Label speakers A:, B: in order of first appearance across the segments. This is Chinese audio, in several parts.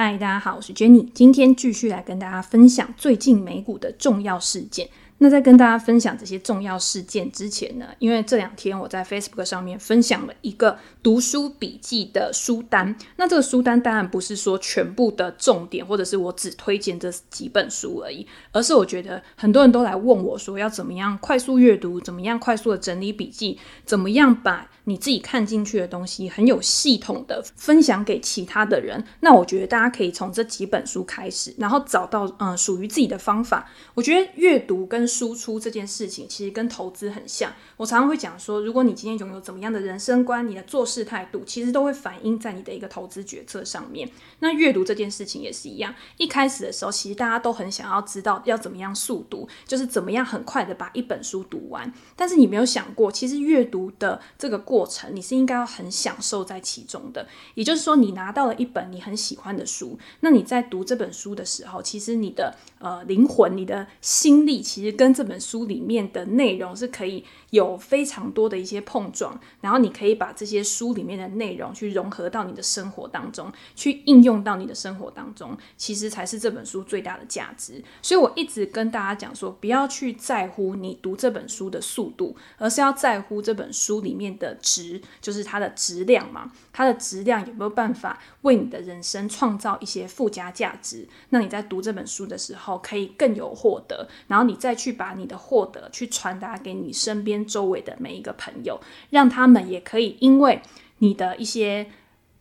A: 嗨，大家好，我是 Jenny，今天继续来跟大家分享最近美股的重要事件。那在跟大家分享这些重要事件之前呢，因为这两天我在 Facebook 上面分享了一个读书笔记的书单。那这个书单当然不是说全部的重点，或者是我只推荐这几本书而已，而是我觉得很多人都来问我说，要怎么样快速阅读，怎么样快速的整理笔记，怎么样把你自己看进去的东西很有系统的分享给其他的人。那我觉得大家可以从这几本书开始，然后找到嗯属于自己的方法。我觉得阅读跟输出这件事情其实跟投资很像，我常常会讲说，如果你今天拥有怎么样的人生观，你的做事态度其实都会反映在你的一个投资决策上面。那阅读这件事情也是一样，一开始的时候，其实大家都很想要知道要怎么样速读，就是怎么样很快的把一本书读完。但是你没有想过，其实阅读的这个过过程，你是应该要很享受在其中的。也就是说，你拿到了一本你很喜欢的书，那你在读这本书的时候，其实你的呃灵魂、你的心力，其实跟这本书里面的内容是可以有非常多的一些碰撞，然后你可以把这些书里面的内容去融合到你的生活当中，去应用到你的生活当中，其实才是这本书最大的价值。所以我一直跟大家讲说，不要去在乎你读这本书的速度，而是要在乎这本书里面的值，就是它的质量嘛，它的质量有没有办法为你的人生创造一些附加价值？那你在读这本书的时候，可以更有获得，然后你再去把你的获得去传达给你身边周围的每一个朋友，让他们也可以因为你的一些。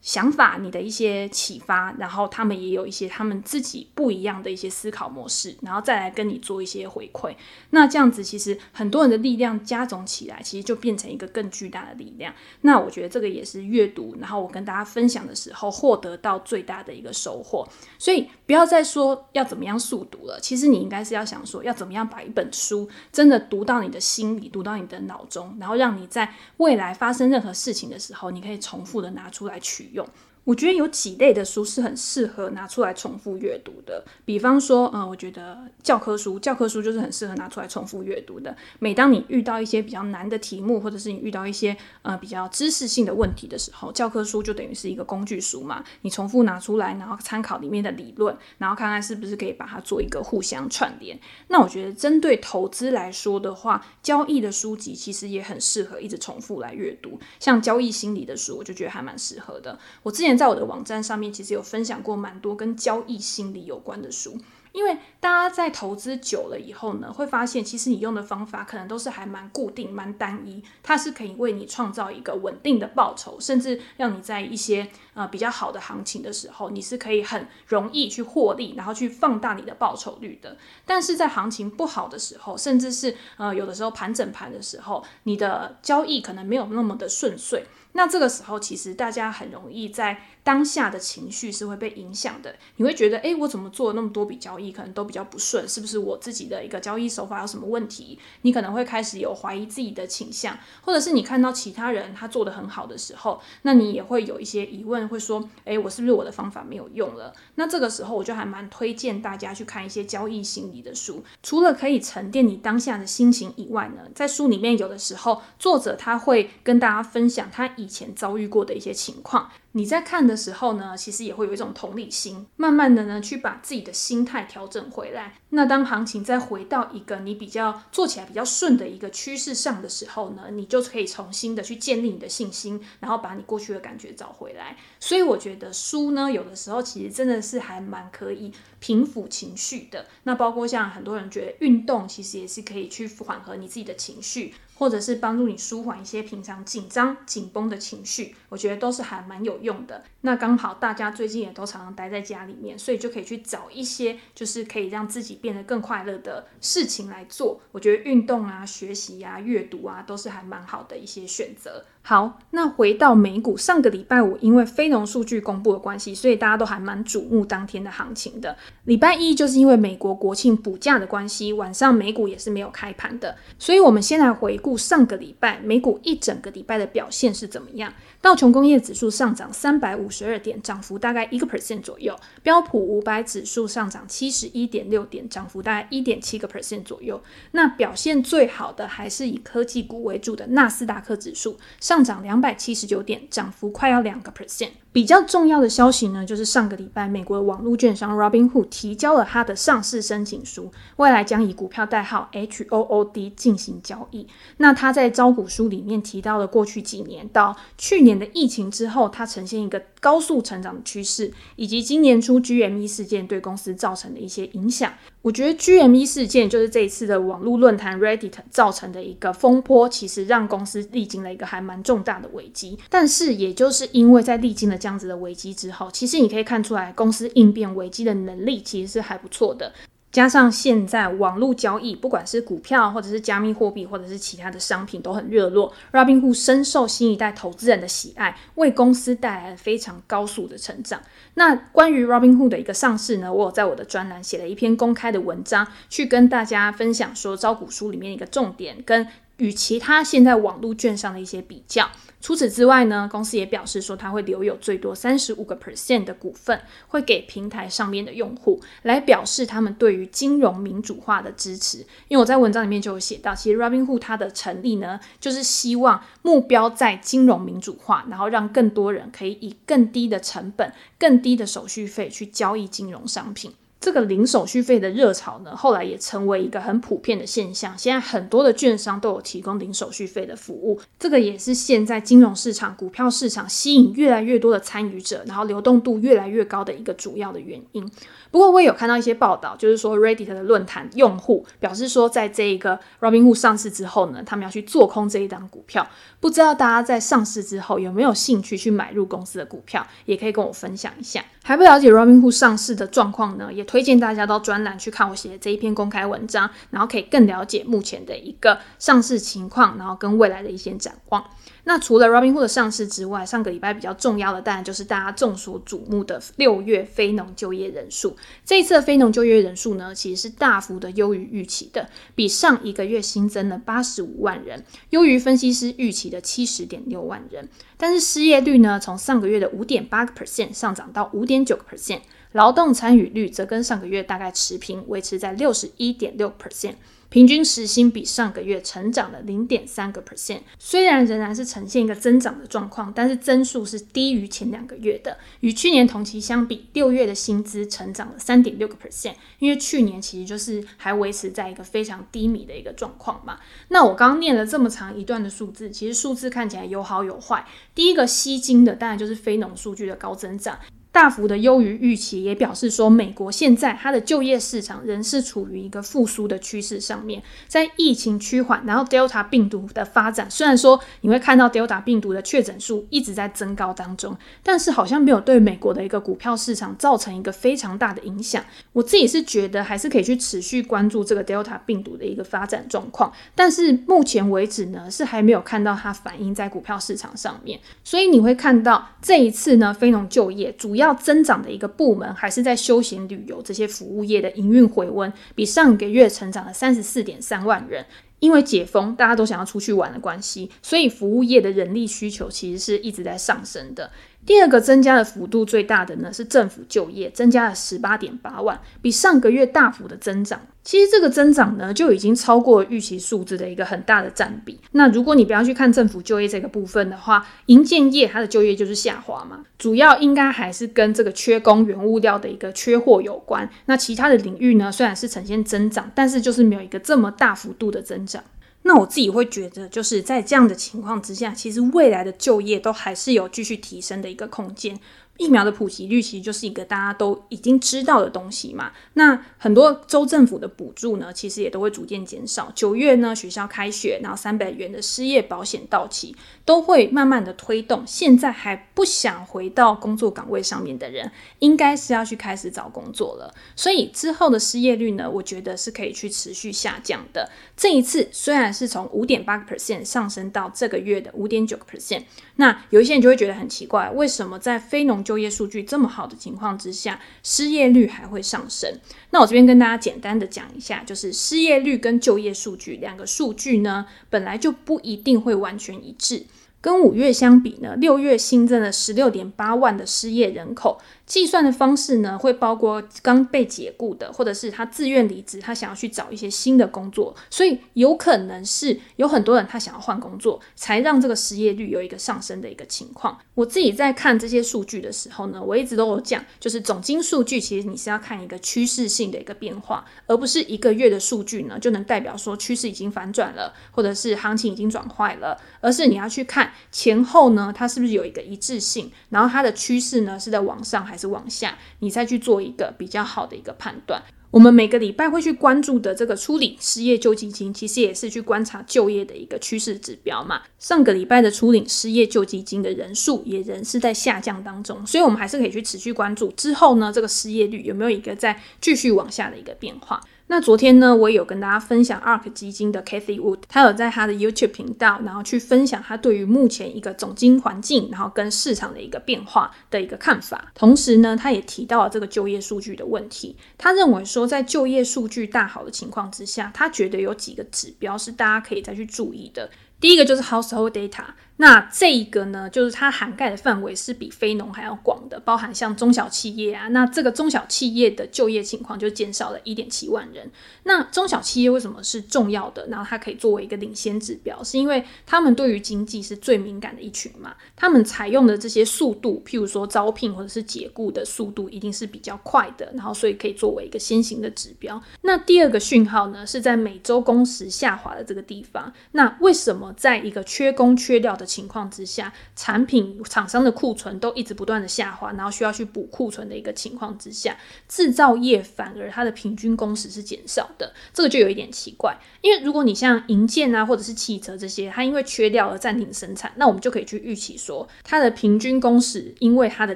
A: 想法，你的一些启发，然后他们也有一些他们自己不一样的一些思考模式，然后再来跟你做一些回馈。那这样子，其实很多人的力量加总起来，其实就变成一个更巨大的力量。那我觉得这个也是阅读，然后我跟大家分享的时候获得到最大的一个收获。所以不要再说要怎么样速读了，其实你应该是要想说要怎么样把一本书真的读到你的心里，读到你的脑中，然后让你在未来发生任何事情的时候，你可以重复的拿出来取用。我觉得有几类的书是很适合拿出来重复阅读的。比方说，嗯，我觉得教科书，教科书就是很适合拿出来重复阅读的。每当你遇到一些比较难的题目，或者是你遇到一些呃比较知识性的问题的时候，教科书就等于是一个工具书嘛。你重复拿出来，然后参考里面的理论，然后看看是不是可以把它做一个互相串联。那我觉得针对投资来说的话，交易的书籍其实也很适合一直重复来阅读。像交易心理的书，我就觉得还蛮适合的。我之前在我的网站上面其实有分享过蛮多跟交易心理有关的书。因为大家在投资久了以后呢，会发现其实你用的方法可能都是还蛮固定、蛮单一，它是可以为你创造一个稳定的报酬，甚至让你在一些呃比较好的行情的时候，你是可以很容易去获利，然后去放大你的报酬率的。但是在行情不好的时候，甚至是呃有的时候盘整盘的时候，你的交易可能没有那么的顺遂。那这个时候，其实大家很容易在当下的情绪是会被影响的。你会觉得，诶，我怎么做了那么多笔交易，可能都比较不顺，是不是我自己的一个交易手法有什么问题？你可能会开始有怀疑自己的倾向，或者是你看到其他人他做得很好的时候，那你也会有一些疑问，会说，诶，我是不是我的方法没有用了？那这个时候，我就还蛮推荐大家去看一些交易心理的书，除了可以沉淀你当下的心情以外呢，在书里面有的时候，作者他会跟大家分享他以前遭遇过的一些情况，你在看的时候呢，其实也会有一种同理心，慢慢的呢，去把自己的心态调整回来。那当行情再回到一个你比较做起来比较顺的一个趋势上的时候呢，你就可以重新的去建立你的信心，然后把你过去的感觉找回来。所以我觉得书呢，有的时候其实真的是还蛮可以平抚情绪的。那包括像很多人觉得运动，其实也是可以去缓和你自己的情绪。或者是帮助你舒缓一些平常紧张紧绷的情绪，我觉得都是还蛮有用的。那刚好大家最近也都常常待在家里面，所以就可以去找一些就是可以让自己变得更快乐的事情来做。我觉得运动啊、学习啊、阅读啊，都是还蛮好的一些选择。好，那回到美股，上个礼拜五因为非农数据公布的关系，所以大家都还蛮瞩目当天的行情的。礼拜一就是因为美国国庆补假的关系，晚上美股也是没有开盘的。所以我们先来回顾上个礼拜美股一整个礼拜的表现是怎么样。道琼工业指数上涨三百五十二点，涨幅大概一个 percent 左右。标普五百指数上涨七十一点六点，涨幅大概一点七个 percent 左右。那表现最好的还是以科技股为主的纳斯达克指数上涨两百七十九点，涨幅快要两个 percent。比较重要的消息呢，就是上个礼拜，美国的网络券商 Robinhood 提交了他的上市申请书，未来将以股票代号 HOOD 进行交易。那他在招股书里面提到了过去几年到去年的疫情之后，它呈现一个高速成长的趋势，以及今年初 GME 事件对公司造成的一些影响。我觉得 GME 事件就是这一次的网络论坛 Reddit 造成的一个风波，其实让公司历经了一个还蛮重大的危机。但是也就是因为在历经了这样子的危机之后，其实你可以看出来，公司应变危机的能力其实是还不错的。加上现在网络交易，不管是股票或者是加密货币，或者是其他的商品都很热络，Robinhood 深受新一代投资人的喜爱，为公司带来了非常高速的成长。那关于 Robinhood 的一个上市呢，我有在我的专栏写了一篇公开的文章，去跟大家分享说招股书里面一个重点跟。与其他现在网络券商的一些比较，除此之外呢，公司也表示说，它会留有最多三十五个 percent 的股份，会给平台上面的用户，来表示他们对于金融民主化的支持。因为我在文章里面就有写到，其实 Robinhood 它的成立呢，就是希望目标在金融民主化，然后让更多人可以以更低的成本、更低的手续费去交易金融商品。这个零手续费的热潮呢，后来也成为一个很普遍的现象。现在很多的券商都有提供零手续费的服务，这个也是现在金融市场、股票市场吸引越来越多的参与者，然后流动度越来越高的一个主要的原因。不过我也有看到一些报道，就是说 Reddit 的论坛用户表示说，在这一个 Robinhood 上市之后呢，他们要去做空这一档股票。不知道大家在上市之后有没有兴趣去买入公司的股票，也可以跟我分享一下。还不了解 Robinhood 上市的状况呢，也推荐大家到专栏去看我写的这一篇公开文章，然后可以更了解目前的一个上市情况，然后跟未来的一些展望。那除了 Robinhood 的上市之外，上个礼拜比较重要的，当然就是大家众所瞩目的六月非农就业人数。这一次的非农就业人数呢，其实是大幅的优于预期的，比上一个月新增了八十五万人，优于分析师预期的七十点六万人。但是失业率呢，从上个月的五点八个 percent 上涨到五点九个 percent，劳动参与率则跟上个月大概持平，维持在六十一点六 percent。平均时薪比上个月成长了零点三个 percent，虽然仍然是呈现一个增长的状况，但是增速是低于前两个月的。与去年同期相比，六月的薪资成长了三点六个 percent，因为去年其实就是还维持在一个非常低迷的一个状况嘛。那我刚念了这么长一段的数字，其实数字看起来有好有坏。第一个吸睛的当然就是非农数据的高增长。大幅的优于预期，也表示说，美国现在它的就业市场仍是处于一个复苏的趋势上面。在疫情趋缓，然后 Delta 病毒的发展，虽然说你会看到 Delta 病毒的确诊数一直在增高当中，但是好像没有对美国的一个股票市场造成一个非常大的影响。我自己是觉得还是可以去持续关注这个 Delta 病毒的一个发展状况，但是目前为止呢，是还没有看到它反映在股票市场上面。所以你会看到这一次呢，非农就业主要。要增长的一个部门还是在休闲旅游这些服务业的营运回温，比上个月成长了三十四点三万人。因为解封，大家都想要出去玩的关系，所以服务业的人力需求其实是一直在上升的。第二个增加的幅度最大的呢，是政府就业，增加了十八点八万，比上个月大幅的增长。其实这个增长呢，就已经超过预期数字的一个很大的占比。那如果你不要去看政府就业这个部分的话，营建业它的就业就是下滑嘛，主要应该还是跟这个缺工、原物料的一个缺货有关。那其他的领域呢，虽然是呈现增长，但是就是没有一个这么大幅度的增长。那我自己会觉得，就是在这样的情况之下，其实未来的就业都还是有继续提升的一个空间。疫苗的普及率其实就是一个大家都已经知道的东西嘛。那很多州政府的补助呢，其实也都会逐渐减少。九月呢，学校开学，然后三百元的失业保险到期，都会慢慢的推动。现在还不想回到工作岗位上面的人，应该是要去开始找工作了。所以之后的失业率呢，我觉得是可以去持续下降的。这一次虽然是从五点八个 percent 上升到这个月的五点九个 percent，那有一些人就会觉得很奇怪，为什么在非农就业数据这么好的情况之下，失业率还会上升。那我这边跟大家简单的讲一下，就是失业率跟就业数据两个数据呢，本来就不一定会完全一致。跟五月相比呢，六月新增了十六点八万的失业人口，计算的方式呢，会包括刚被解雇的，或者是他自愿离职，他想要去找一些新的工作，所以有可能是有很多人他想要换工作，才让这个失业率有一个上升的一个情况。我自己在看这些数据的时候呢，我一直都有讲，就是总经数据其实你是要看一个趋势性的一个变化，而不是一个月的数据呢就能代表说趋势已经反转了，或者是行情已经转坏了，而是你要去看前后呢，它是不是有一个一致性，然后它的趋势呢是在往上还是往下，你再去做一个比较好的一个判断。我们每个礼拜会去关注的这个初领失业救济金，其实也是去观察就业的一个趋势指标嘛。上个礼拜的初领失业救济金的人数也仍是在下降当中，所以我们还是可以去持续关注之后呢，这个失业率有没有一个再继续往下的一个变化。那昨天呢，我也有跟大家分享 ARK 基金的 Cathy Wood，他有在他的 YouTube 频道，然后去分享他对于目前一个总经环境，然后跟市场的一个变化的一个看法。同时呢，他也提到了这个就业数据的问题。他认为说，在就业数据大好的情况之下，他觉得有几个指标是大家可以再去注意的。第一个就是 Household Data。那这一个呢，就是它涵盖的范围是比非农还要广的，包含像中小企业啊，那这个中小企业的就业情况就减少了一点七万人。那中小企业为什么是重要的？然后它可以作为一个领先指标，是因为他们对于经济是最敏感的一群嘛。他们采用的这些速度，譬如说招聘或者是解雇的速度，一定是比较快的，然后所以可以作为一个先行的指标。那第二个讯号呢，是在每周工时下滑的这个地方。那为什么在一个缺工缺料的情况之下，产品厂商的库存都一直不断的下滑，然后需要去补库存的一个情况之下，制造业反而它的平均工时是减少的，这个就有一点奇怪。因为如果你像银建啊，或者是汽车这些，它因为缺料而暂停生产，那我们就可以去预期说，它的平均工时因为它的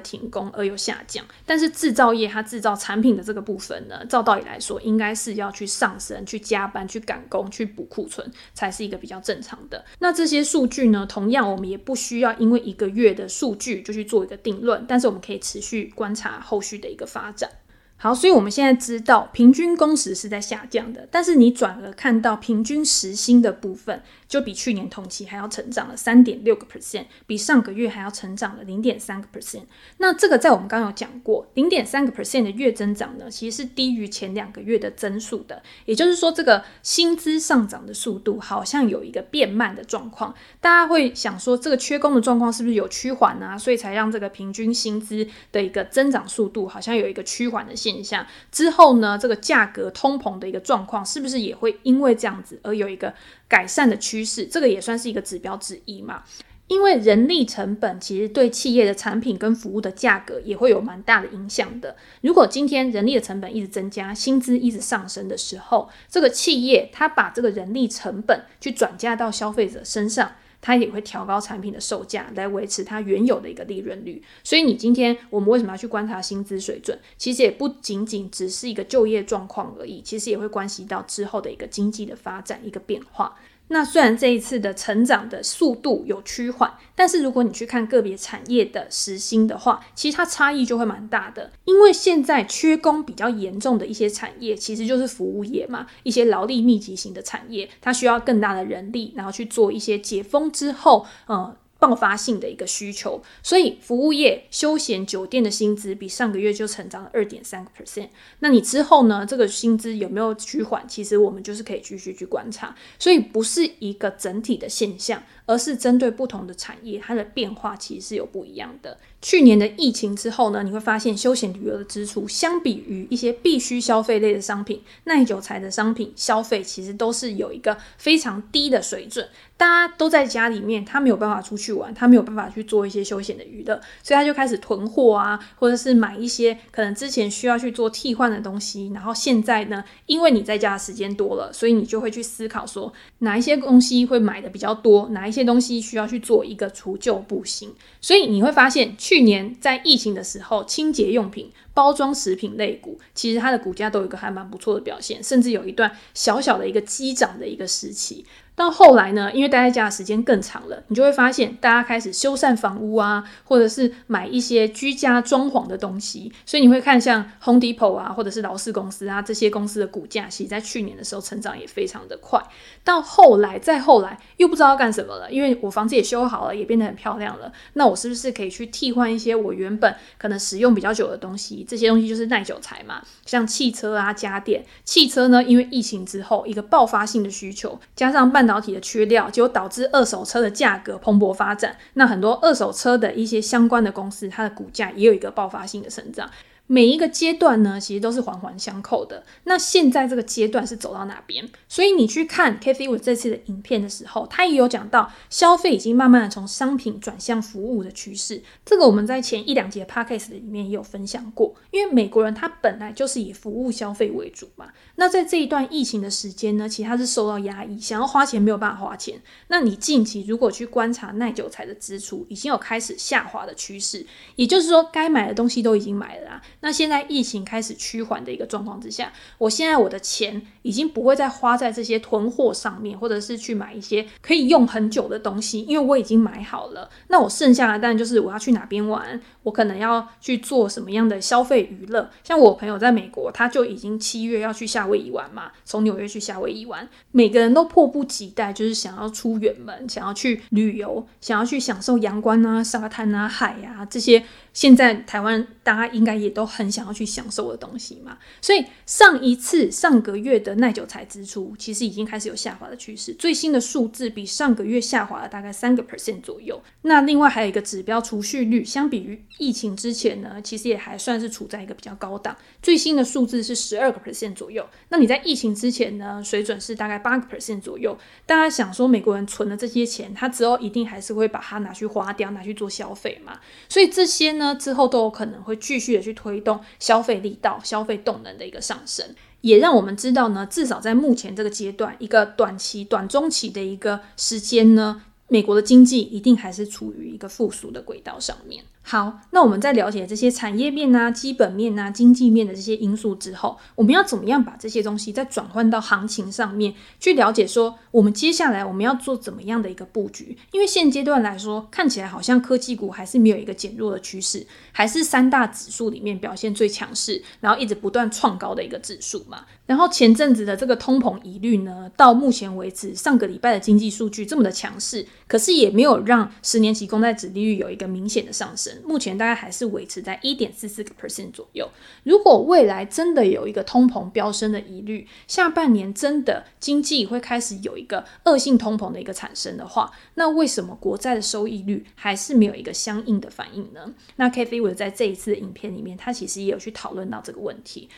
A: 停工而有下降。但是制造业它制造产品的这个部分呢，照道理来说，应该是要去上升、去加班、去赶工、去补库存，才是一个比较正常的。那这些数据呢，同样我们也不需要因为一个月的数据就去做一个定论，但是我们可以持续观察后续的一个发展。好，所以我们现在知道平均工时是在下降的，但是你转而看到平均时薪的部分，就比去年同期还要成长了三点六个 percent，比上个月还要成长了零点三个 percent。那这个在我们刚有讲过，零点三个 percent 的月增长呢，其实是低于前两个月的增速的。也就是说，这个薪资上涨的速度好像有一个变慢的状况。大家会想说，这个缺工的状况是不是有趋缓啊？所以才让这个平均薪资的一个增长速度好像有一个趋缓的。现象之后呢，这个价格通膨的一个状况，是不是也会因为这样子而有一个改善的趋势？这个也算是一个指标之一嘛。因为人力成本其实对企业的产品跟服务的价格也会有蛮大的影响的。如果今天人力的成本一直增加，薪资一直上升的时候，这个企业它把这个人力成本去转嫁到消费者身上。它也会调高产品的售价来维持它原有的一个利润率，所以你今天我们为什么要去观察薪资水准？其实也不仅仅只是一个就业状况而已，其实也会关系到之后的一个经济的发展一个变化。那虽然这一次的成长的速度有趋缓，但是如果你去看个别产业的时薪的话，其实它差异就会蛮大的。因为现在缺工比较严重的一些产业，其实就是服务业嘛，一些劳力密集型的产业，它需要更大的人力，然后去做一些解封之后，呃。爆发性的一个需求，所以服务业、休闲酒店的薪资比上个月就成长了二点三个 percent。那你之后呢？这个薪资有没有趋缓？其实我们就是可以继续去观察。所以不是一个整体的现象，而是针对不同的产业，它的变化其实是有不一样的。去年的疫情之后呢，你会发现休闲旅游的支出相比于一些必须消费类的商品、耐久材的商品消费，其实都是有一个非常低的水准。大家都在家里面，他没有办法出去玩，他没有办法去做一些休闲的娱乐，所以他就开始囤货啊，或者是买一些可能之前需要去做替换的东西。然后现在呢，因为你在家的时间多了，所以你就会去思考说，哪一些东西会买的比较多，哪一些东西需要去做一个除旧布新。所以你会发现，去年在疫情的时候，清洁用品、包装食品类股，其实它的股价都有一个还蛮不错的表现，甚至有一段小小的一个激涨的一个时期。到后来呢，因为待在家的时间更长了，你就会发现大家开始修缮房屋啊，或者是买一些居家装潢的东西。所以你会看像 Home Depot 啊，或者是劳斯公司啊这些公司的股价，其实在去年的时候成长也非常的快。到后来再后来又不知道干什么了，因为我房子也修好了，也变得很漂亮了。那我是不是可以去替换一些我原本可能使用比较久的东西？这些东西就是耐久财嘛，像汽车啊、家电。汽车呢，因为疫情之后一个爆发性的需求，加上半导导体的缺料，就导致二手车的价格蓬勃发展。那很多二手车的一些相关的公司，它的股价也有一个爆发性的成长。每一个阶段呢，其实都是环环相扣的。那现在这个阶段是走到哪边？所以你去看 k a t h y Wood 这次的影片的时候，他也有讲到消费已经慢慢的从商品转向服务的趋势。这个我们在前一两节 Podcast 里面也有分享过。因为美国人他本来就是以服务消费为主嘛。那在这一段疫情的时间呢，其实他是受到压抑，想要花钱没有办法花钱。那你近期如果去观察耐久财的支出，已经有开始下滑的趋势，也就是说该买的东西都已经买了啦。那现在疫情开始趋缓的一个状况之下，我现在我的钱已经不会再花在这些囤货上面，或者是去买一些可以用很久的东西，因为我已经买好了。那我剩下的当然就是我要去哪边玩，我可能要去做什么样的消费娱乐。像我朋友在美国，他就已经七月要去夏威夷玩嘛，从纽约去夏威夷玩，每个人都迫不及待，就是想要出远门，想要去旅游，想要去享受阳光啊、沙滩啊、海啊这些。现在台湾大家应该也都很想要去享受的东西嘛，所以上一次上个月的耐久财支出其实已经开始有下滑的趋势，最新的数字比上个月下滑了大概三个 percent 左右。那另外还有一个指标储蓄率，相比于疫情之前呢，其实也还算是处在一个比较高档，最新的数字是十二个 percent 左右。那你在疫情之前呢，水准是大概八个 percent 左右。大家想说美国人存了这些钱，他之后一定还是会把它拿去花掉，拿去做消费嘛？所以这些。那，之后都有可能会继续的去推动消费力道、消费动能的一个上升，也让我们知道呢，至少在目前这个阶段，一个短期、短中期的一个时间呢，美国的经济一定还是处于一个复苏的轨道上面。好，那我们在了解这些产业面啊、基本面啊、经济面的这些因素之后，我们要怎么样把这些东西再转换到行情上面去了解？说我们接下来我们要做怎么样的一个布局？因为现阶段来说，看起来好像科技股还是没有一个减弱的趋势，还是三大指数里面表现最强势，然后一直不断创高的一个指数嘛。然后前阵子的这个通膨疑虑呢，到目前为止，上个礼拜的经济数据这么的强势，可是也没有让十年期公债殖利率有一个明显的上升。目前大概还是维持在一点四四个 percent 左右。如果未来真的有一个通膨飙升的疑虑，下半年真的经济会开始有一个恶性通膨的一个产生的话，那为什么国债的收益率还是没有一个相应的反应呢？那 Cathie 在这一次的影片里面，他其实也有去讨论到这个问题。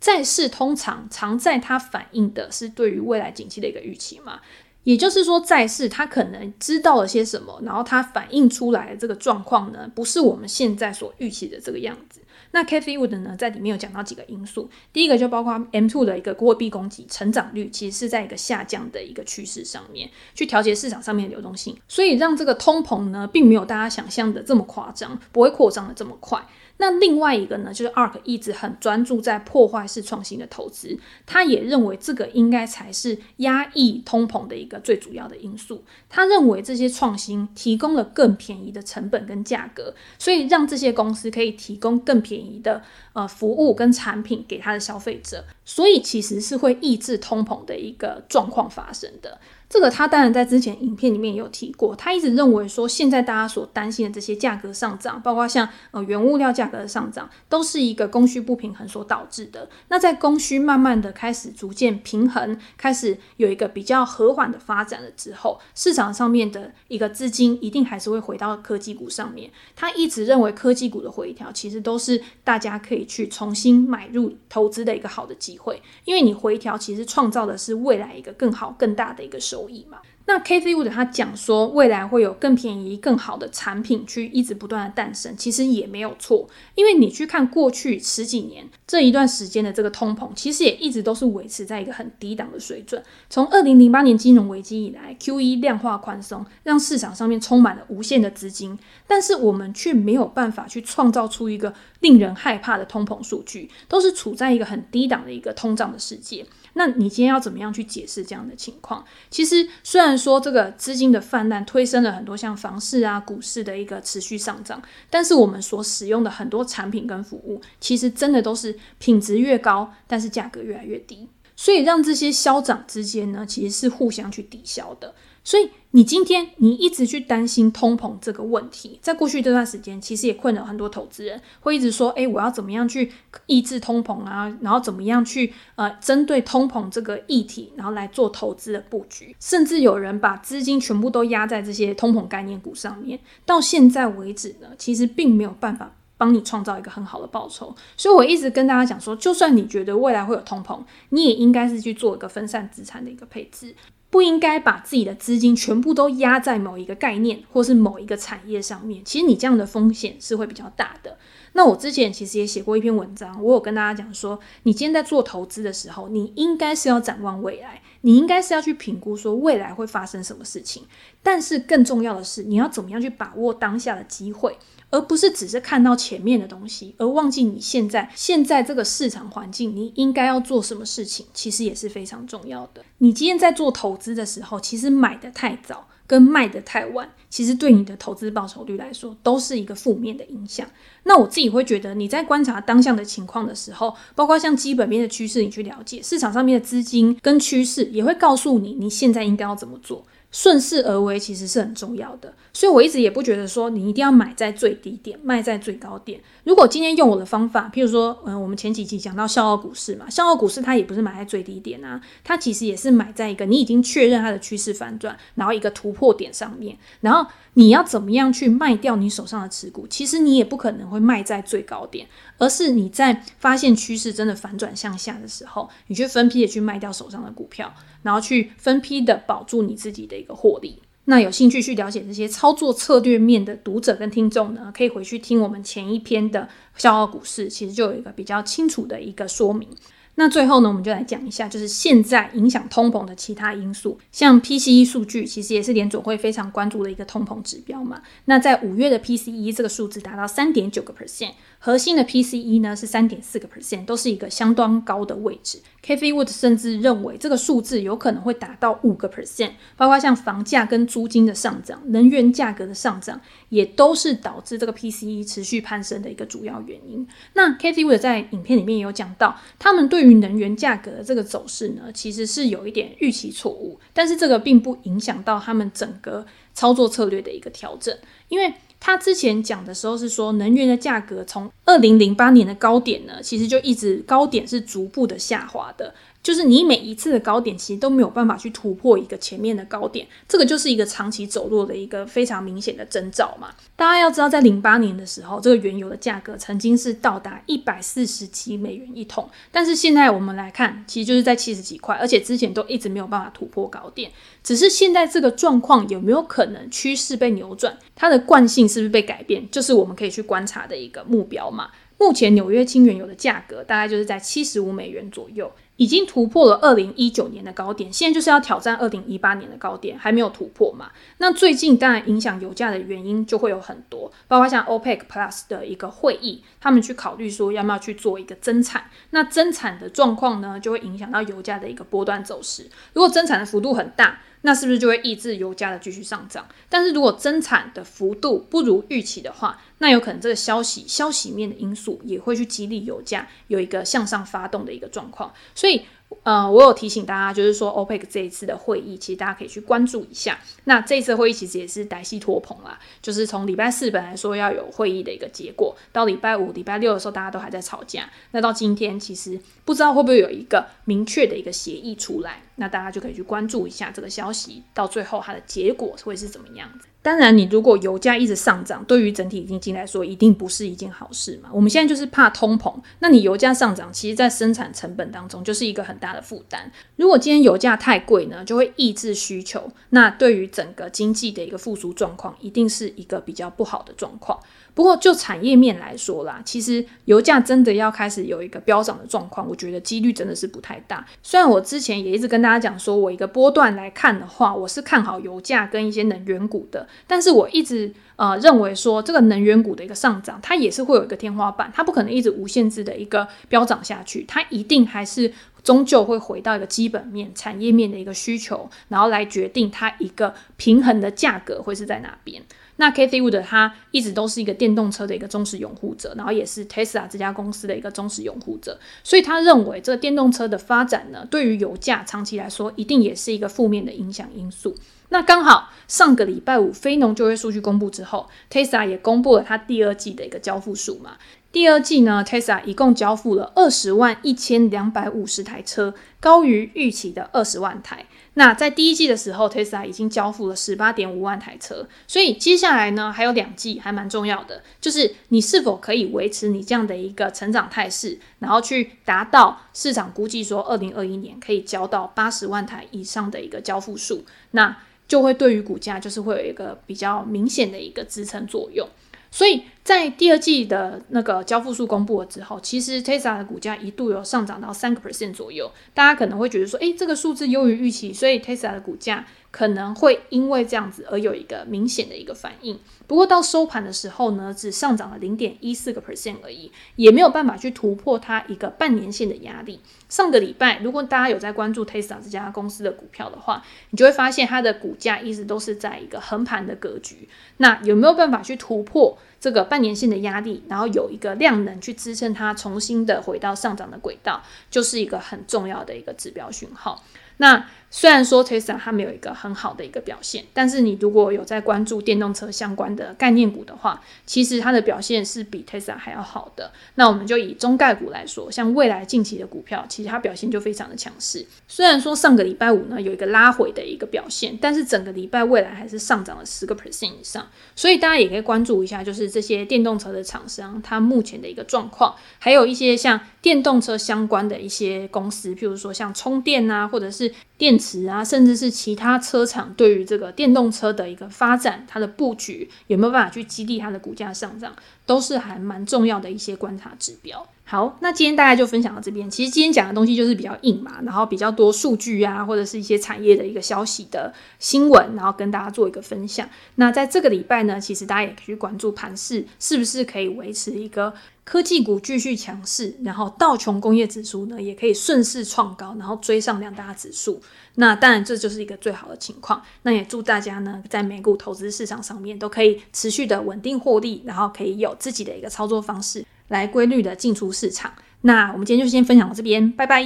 A: 债市通常常在它反映的是对于未来景气的一个预期嘛。也就是说，债市它可能知道了些什么，然后它反映出来的这个状况呢，不是我们现在所预期的这个样子。那 Kathy Wood 呢，在里面有讲到几个因素，第一个就包括 M2 的一个货币供给成长率，其实是在一个下降的一个趋势上面，去调节市场上面的流动性，所以让这个通膨呢，并没有大家想象的这么夸张，不会扩张的这么快。那另外一个呢，就是 ARK 一直很专注在破坏式创新的投资，他也认为这个应该才是压抑通膨的一个最主要的因素。他认为这些创新提供了更便宜的成本跟价格，所以让这些公司可以提供更便宜的呃服务跟产品给他的消费者，所以其实是会抑制通膨的一个状况发生的。这个他当然在之前影片里面有提过，他一直认为说，现在大家所担心的这些价格上涨，包括像呃原物料价格的上涨，都是一个供需不平衡所导致的。那在供需慢慢的开始逐渐平衡，开始有一个比较和缓的发展了之后，市场上面的一个资金一定还是会回到科技股上面。他一直认为科技股的回调其实都是大家可以去重新买入投资的一个好的机会，因为你回调其实创造的是未来一个更好更大的一个收收益嘛。那 Cathie Wood 他讲说，未来会有更便宜、更好的产品去一直不断的诞生，其实也没有错。因为你去看过去十几年这一段时间的这个通膨，其实也一直都是维持在一个很低档的水准。从二零零八年金融危机以来，QE 量化宽松让市场上面充满了无限的资金，但是我们却没有办法去创造出一个令人害怕的通膨数据，都是处在一个很低档的一个通胀的世界。那你今天要怎么样去解释这样的情况？其实虽然说这个资金的泛滥推升了很多像房市啊、股市的一个持续上涨，但是我们所使用的很多产品跟服务，其实真的都是品质越高，但是价格越来越低，所以让这些消长之间呢，其实是互相去抵消的。所以你今天你一直去担心通膨这个问题，在过去这段时间，其实也困扰很多投资人，会一直说：“诶，我要怎么样去抑制通膨啊？然后怎么样去呃针对通膨这个议题，然后来做投资的布局？甚至有人把资金全部都压在这些通膨概念股上面。到现在为止呢，其实并没有办法帮你创造一个很好的报酬。所以我一直跟大家讲说，就算你觉得未来会有通膨，你也应该是去做一个分散资产的一个配置。不应该把自己的资金全部都压在某一个概念或是某一个产业上面。其实你这样的风险是会比较大的。那我之前其实也写过一篇文章，我有跟大家讲说，你今天在做投资的时候，你应该是要展望未来，你应该是要去评估说未来会发生什么事情。但是更重要的是，你要怎么样去把握当下的机会。而不是只是看到前面的东西，而忘记你现在现在这个市场环境，你应该要做什么事情，其实也是非常重要的。你今天在做投资的时候，其实买的太早跟卖的太晚，其实对你的投资报酬率来说，都是一个负面的影响。那我自己会觉得，你在观察当下的情况的时候，包括像基本面的趋势，你去了解市场上面的资金跟趋势，也会告诉你你现在应该要怎么做。顺势而为其实是很重要的，所以我一直也不觉得说你一定要买在最低点，卖在最高点。如果今天用我的方法，譬如说，嗯，我们前几期讲到笑傲股市嘛，笑傲股市它也不是买在最低点啊，它其实也是买在一个你已经确认它的趋势反转，然后一个突破点上面，然后你要怎么样去卖掉你手上的持股？其实你也不可能会卖在最高点，而是你在发现趋势真的反转向下的时候，你去分批的去卖掉手上的股票。然后去分批的保住你自己的一个获利。那有兴趣去了解这些操作策略面的读者跟听众呢，可以回去听我们前一篇的笑傲股市，其实就有一个比较清楚的一个说明。那最后呢，我们就来讲一下，就是现在影响通膨的其他因素，像 PCE 数据，其实也是联总会非常关注的一个通膨指标嘛。那在五月的 PCE 这个数字达到三点九个 percent。核心的 PCE 呢是三点四个 percent，都是一个相当高的位置。Kathy Wood 甚至认为这个数字有可能会达到五个 percent，包括像房价跟租金的上涨、能源价格的上涨，也都是导致这个 PCE 持续攀升的一个主要原因。那 Kathy Wood 在影片里面也有讲到，他们对于能源价格的这个走势呢，其实是有一点预期错误，但是这个并不影响到他们整个操作策略的一个调整，因为。他之前讲的时候是说，能源的价格从二零零八年的高点呢，其实就一直高点是逐步的下滑的。就是你每一次的高点，其实都没有办法去突破一个前面的高点，这个就是一个长期走弱的一个非常明显的征兆嘛。大家要知道，在零八年的时候，这个原油的价格曾经是到达一百四十几美元一桶，但是现在我们来看，其实就是在七十几块，而且之前都一直没有办法突破高点。只是现在这个状况有没有可能趋势被扭转，它的惯性是不是被改变，就是我们可以去观察的一个目标嘛。目前纽约轻原油的价格大概就是在七十五美元左右。已经突破了二零一九年的高点，现在就是要挑战二零一八年的高点，还没有突破嘛？那最近当然影响油价的原因就会有很多，包括像 OPEC Plus 的一个会议，他们去考虑说要不要去做一个增产，那增产的状况呢，就会影响到油价的一个波段走势。如果增产的幅度很大，那是不是就会抑制油价的继续上涨？但是如果增产的幅度不如预期的话，那有可能这个消息消息面的因素也会去激励油价有一个向上发动的一个状况。所以，呃，我有提醒大家，就是说 OPEC 这一次的会议，其实大家可以去关注一下。那这一次会议其实也是歹戏拖棚啦，就是从礼拜四本来说要有会议的一个结果，到礼拜五、礼拜六的时候，大家都还在吵架。那到今天，其实不知道会不会有一个明确的一个协议出来。那大家就可以去关注一下这个消息，到最后它的结果会是怎么样子。当然，你如果油价一直上涨，对于整体经济来说，一定不是一件好事嘛。我们现在就是怕通膨，那你油价上涨，其实在生产成本当中就是一个很大的负担。如果今天油价太贵呢，就会抑制需求，那对于整个经济的一个复苏状况，一定是一个比较不好的状况。不过就产业面来说啦，其实油价真的要开始有一个飙涨的状况，我觉得几率真的是不太大。虽然我之前也一直跟大家讲说，我一个波段来看的话，我是看好油价跟一些能源股的，但是我一直呃认为说，这个能源股的一个上涨，它也是会有一个天花板，它不可能一直无限制的一个飙涨下去，它一定还是终究会回到一个基本面、产业面的一个需求，然后来决定它一个平衡的价格会是在哪边。那 Cathie Wood 他一直都是一个电动车的一个忠实拥护者，然后也是 Tesla 这家公司的一个忠实拥护者，所以他认为这个电动车的发展呢，对于油价长期来说，一定也是一个负面的影响因素。那刚好上个礼拜五非农就业数据公布之后，Tesla 也公布了它第二季的一个交付数嘛。第二季呢，Tesla 一共交付了二十万一千两百五十台车，高于预期的二十万台。那在第一季的时候，Tesla 已经交付了十八点五万台车，所以接下来呢，还有两季还蛮重要的，就是你是否可以维持你这样的一个成长态势，然后去达到市场估计说二零二一年可以交到八十万台以上的一个交付数，那就会对于股价就是会有一个比较明显的一个支撑作用。所以在第二季的那个交付数公布了之后，其实 Tesla 的股价一度有上涨到三个 percent 左右。大家可能会觉得说，诶，这个数字优于预期，所以 Tesla 的股价可能会因为这样子而有一个明显的一个反应。不过到收盘的时候呢，只上涨了零点一四个 percent 而已，也没有办法去突破它一个半年线的压力。上个礼拜，如果大家有在关注 Tesla 这家公司的股票的话，你就会发现它的股价一直都是在一个横盘的格局。那有没有办法去突破这个半年线的压力，然后有一个量能去支撑它重新的回到上涨的轨道，就是一个很重要的一个指标讯号。那虽然说 Tesla 它没有一个很好的一个表现，但是你如果有在关注电动车相关的概念股的话，其实它的表现是比 Tesla 还要好的。那我们就以中概股来说，像未来近期的股票，其实它表现就非常的强势。虽然说上个礼拜五呢有一个拉回的一个表现，但是整个礼拜未来还是上涨了十个 percent 以上。所以大家也可以关注一下，就是这些电动车的厂商它目前的一个状况，还有一些像电动车相关的一些公司，譬如说像充电啊，或者是电池啊，甚至是其他车厂对于这个电动车的一个发展，它的布局有没有办法去激励它的股价上涨，都是还蛮重要的一些观察指标。好，那今天大家就分享到这边。其实今天讲的东西就是比较硬嘛，然后比较多数据啊，或者是一些产业的一个消息的新闻，然后跟大家做一个分享。那在这个礼拜呢，其实大家也可以去关注盘市是不是可以维持一个科技股继续强势，然后道琼工业指数呢也可以顺势创高，然后追上两大指数。那当然这就是一个最好的情况。那也祝大家呢在美股投资市场上面都可以持续的稳定获利，然后可以有自己的一个操作方式。来规律的进出市场。那我们今天就先分享到这边，拜拜。